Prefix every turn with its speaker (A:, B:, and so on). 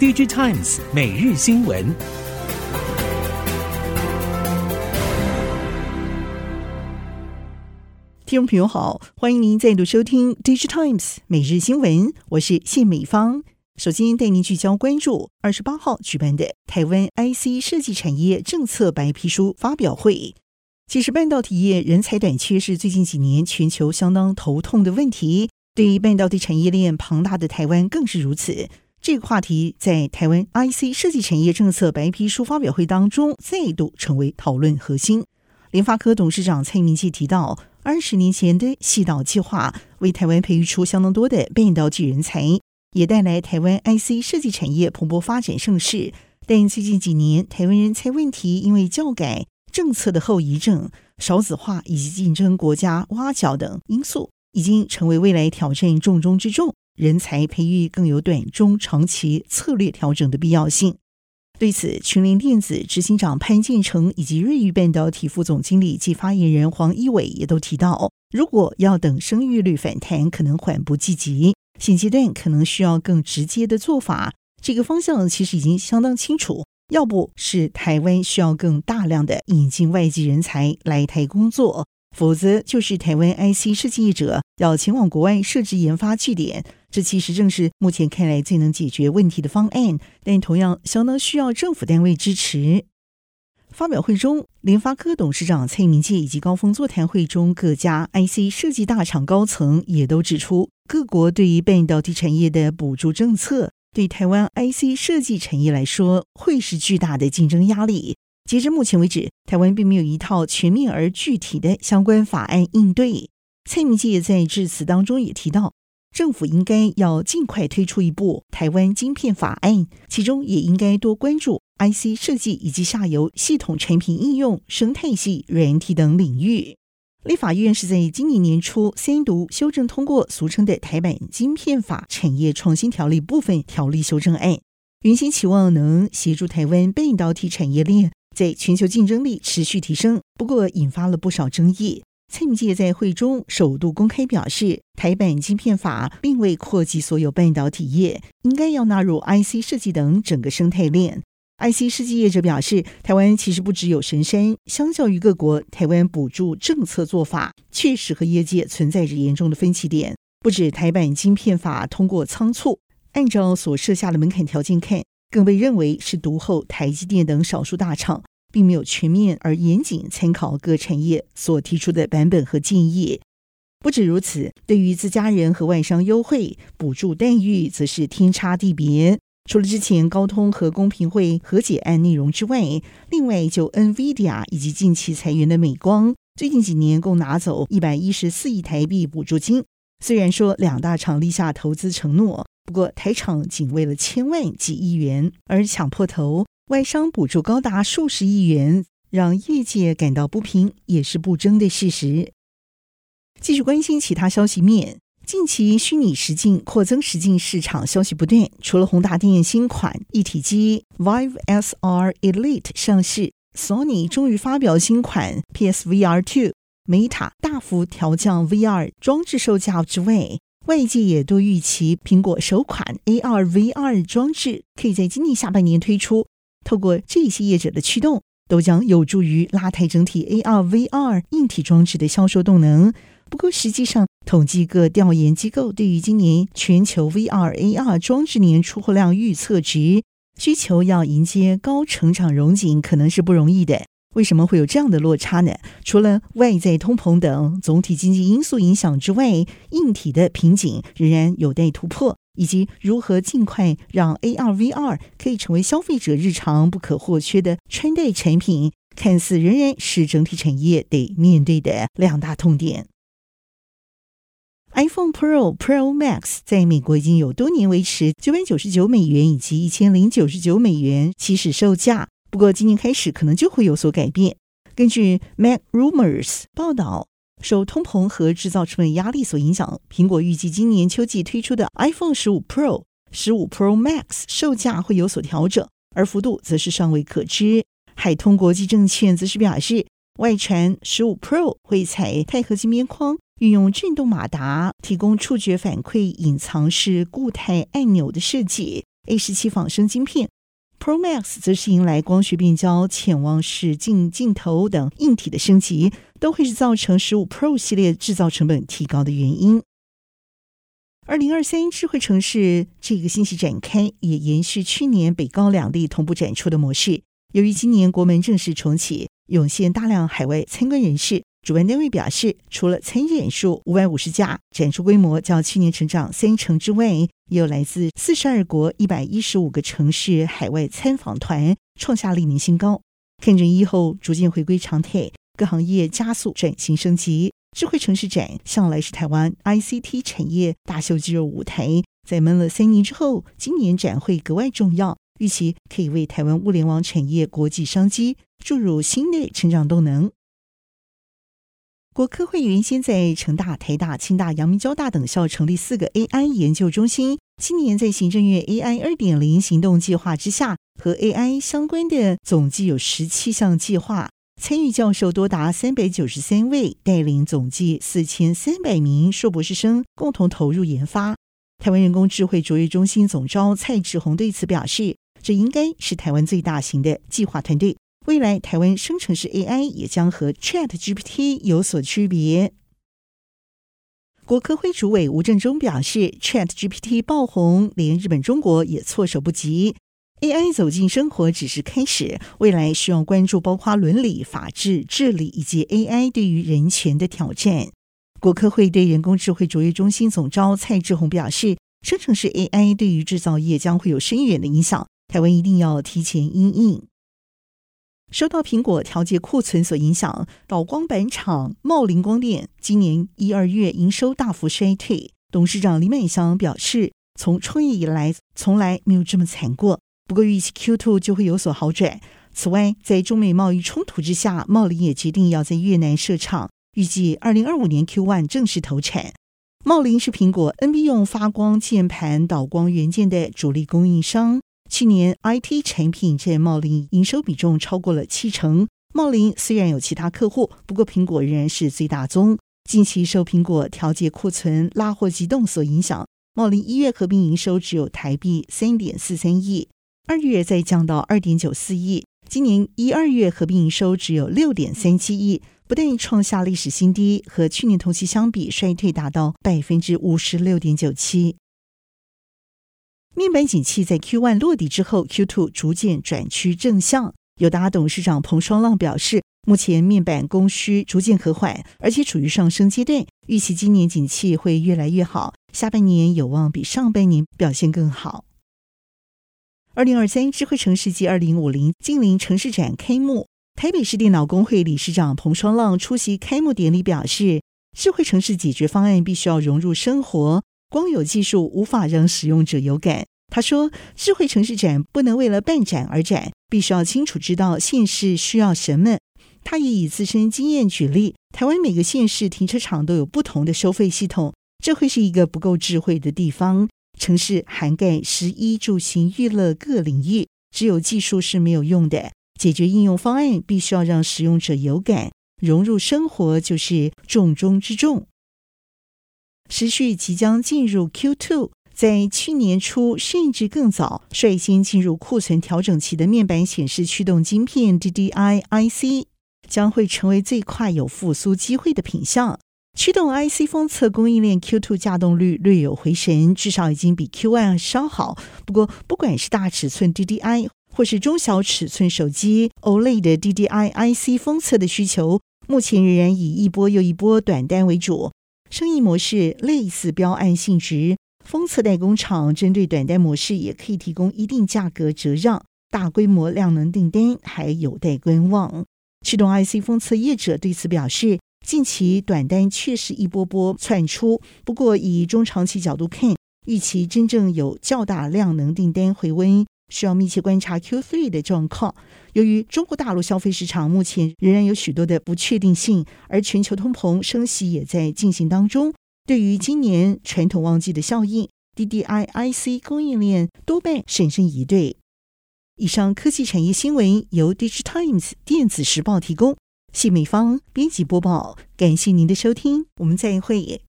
A: DG Times 每日新闻，
B: 听众朋友好，欢迎您再度收听 DG Times 每日新闻，我是谢美芳。首先带您聚焦关注二十八号举办的台湾 IC 设计产业政策白皮书发表会。其实半导体业人才短缺是最近几年全球相当头痛的问题，对于半导体产业链庞大的台湾更是如此。这个话题在台湾 IC 设计产业政策白皮书发表会当中再度成为讨论核心。联发科董事长蔡明介提到，二十年前的矽岛计划为台湾培育出相当多的半导体人才，也带来台湾 IC 设计产业蓬勃发展盛世。但最近几年，台湾人才问题因为教改政策的后遗症、少子化以及竞争国家挖角等因素，已经成为未来挑战重中之重。人才培育更有短中长期策略调整的必要性。对此，群联电子执行长潘建成以及瑞昱半导体副总经理及发言人黄一伟也都提到，如果要等生育率反弹，可能缓不济急。现阶段可能需要更直接的做法。这个方向其实已经相当清楚，要不是台湾需要更大量的引进外籍人才来台工作。否则，就是台湾 IC 设计者要前往国外设置研发据点，这其实正是目前看来最能解决问题的方案，但同样相当需要政府单位支持。发表会中，联发科董事长蔡明介以及高峰座谈会中各家 IC 设计大厂高层也都指出，各国对于半导体产业的补助政策，对台湾 IC 设计产业来说会是巨大的竞争压力。截至目前为止，台湾并没有一套全面而具体的相关法案应对。蔡明介在致辞当中也提到，政府应该要尽快推出一部台湾晶片法案，其中也应该多关注 IC 设计以及下游系统产品应用、生态系、软体等领域。立法院是在今年年初三读修正通过俗称的台版晶片法产业创新条例部分条例修正案，原先期望能协助台湾半导体产业链。在全球竞争力持续提升，不过引发了不少争议。蔡明介在会中首度公开表示，台版晶片法并未扩及所有半导体业，应该要纳入 IC 设计等整个生态链。IC 设计业者表示，台湾其实不只有神山，相较于各国，台湾补助政策做法确实和业界存在着严重的分歧点。不止台版晶片法通过仓促，按照所设下的门槛条件看。更被认为是独后台积电等少数大厂，并没有全面而严谨参考各产业所提出的版本和建议。不止如此，对于自家人和外商优惠补助待遇，则是天差地别。除了之前高通和公平会和解案内容之外，另外就 NVIDIA 以及近期裁员的美光，最近几年共拿走一百一十四亿台币补助金。虽然说两大厂立下投资承诺。不过，台厂仅为了千万几亿元而抢破头，外商补助高达数十亿元，让业界感到不平，也是不争的事实。继续关心其他消息面，近期虚拟实境扩增实境市场消息不断，除了宏达电新款一体机 Vive SR Elite 上市，Sony 终于发表新款 PSVR Two，Meta 大幅调降 VR 装置售价之外。外界也都预期，苹果首款 AR VR 装置可以在今年下半年推出。透过这些业者的驱动，都将有助于拉抬整体 AR VR 硬体装置的销售动能。不过，实际上统计各调研机构对于今年全球 VR AR 装置年出货量预测值，需求要迎接高成长融景，可能是不容易的。为什么会有这样的落差呢？除了外在通膨等总体经济因素影响之外，硬体的瓶颈仍然有待突破，以及如何尽快让 AR、VR 可以成为消费者日常不可或缺的穿戴产品，看似仍然是整体产业得面对的两大痛点。iPhone Pro、Pro Max 在美国已经有多年维持九百九十九美元以及一千零九十九美元起始售价。不过，今年开始可能就会有所改变。根据 MacRumors 报道，受通膨和制造成本压力所影响，苹果预计今年秋季推出的 iPhone 十五 Pro、十五 Pro Max 售价会有所调整，而幅度则是尚未可知。海通国际证券则是表示，外传十五 Pro 会采钛合金边框，运用震动马达提供触觉反馈、隐藏式固态按钮的设计。A 十七仿生晶片，Pro Max 则是迎来光学变焦、潜望式镜镜头等硬体的升级，都会是造成十五 Pro 系列制造成本提高的原因。二零二三智慧城市这个信息展开，也延续去年北高两地同步展出的模式。由于今年国门正式重启，涌现大量海外参观人士。主办单位表示，除了参展数五百五十家，展出规模较去年成长三成之外，也有来自四十二国一百一十五个城市海外参访团，创下历年新高。看准疫后逐渐回归常态，各行业加速转型升级。智慧城市展向来是台湾 ICT 产业大秀肌肉舞台，在闷了三年之后，今年展会格外重要，预期可以为台湾物联网产业国际商机注入新的成长动能。国科会原先在成大、台大、清大、阳明交大等校成立四个 AI 研究中心，今年在行政院 AI 二点零行动计划之下，和 AI 相关的总计有十七项计划，参与教授多达三百九十三位，带领总计四千三百名硕博士生共同投入研发。台湾人工智慧卓越中心总召蔡志宏对此表示，这应该是台湾最大型的计划团队。未来台湾生成式 AI 也将和 ChatGPT 有所区别。国科会主委吴政忠表示，ChatGPT 爆红，连日本、中国也措手不及。AI 走进生活只是开始，未来需要关注包括伦理、法治、治理以及 AI 对于人权的挑战。国科会对人工智慧卓越中心总召蔡志宏表示，生成式 AI 对于制造业将会有深远的影响，台湾一定要提前因应。受到苹果调节库存所影响，导光板厂茂林光电今年一二月营收大幅衰退。董事长李美祥表示，从创业以来从来没有这么惨过。不过预期 Q2 就会有所好转。此外，在中美贸易冲突之下，茂林也决定要在越南设厂，预计二零二五年 Q1 正式投产。茂林是苹果 NB 用发光键盘导光元件的主力供应商。去年，IT 产品占茂林营收比重超过了七成。茂林虽然有其他客户，不过苹果仍然是最大宗。近期受苹果调节库存、拉货急冻所影响，茂林一月合并营收只有台币三点四三亿，二月再降到二点九四亿。今年一二月合并营收只有六点三七亿，不但创下历史新低，和去年同期相比衰退达到百分之五十六点九七。面板景气在 Q1 落底之后，Q2 逐渐转趋正向。友达董事长彭双浪表示，目前面板供需逐渐和缓，而且处于上升阶段，预期今年景气会越来越好，下半年有望比上半年表现更好。二零二三智慧城市暨二零五零净零城市展开幕，台北市电脑工会理事长彭双浪出席开幕典礼，表示，智慧城市解决方案必须要融入生活。光有技术无法让使用者有感。他说：“智慧城市展不能为了办展而展，必须要清楚知道县市需要什么。”他也以自身经验举例，台湾每个县市停车场都有不同的收费系统，这会是一个不够智慧的地方。城市涵盖食衣住行娱乐各领域，只有技术是没有用的。解决应用方案必须要让使用者有感，融入生活就是重中之重。时序即将进入 Q2，在去年初甚至更早率先进入库存调整期的面板显示驱动晶片 DDI IC 将会成为最快有复苏机会的品项。驱动 IC 封测供应链 Q2 稼动率略有回神，至少已经比 Q1 稍好。不过，不管是大尺寸 DDI 或是中小尺寸手机 OLED 的 DDI IC 封测的需求，目前仍然以一波又一波短单为主。生意模式类似标案性质，封测代工厂针对短单模式也可以提供一定价格折让，大规模量能订单还有待观望。驱动 IC 封测业者对此表示，近期短单确实一波波窜出，不过以中长期角度看，预期真正有较大量能订单回温。需要密切观察 Q3 的状况。由于中国大陆消费市场目前仍然有许多的不确定性，而全球通膨升息也在进行当中，对于今年传统旺季的效应，DDI IC 供应链多半审慎以对。以上科技产业新闻由 DigiTimes 电子时报提供，谢美芳编辑播报，感谢您的收听，我们再会。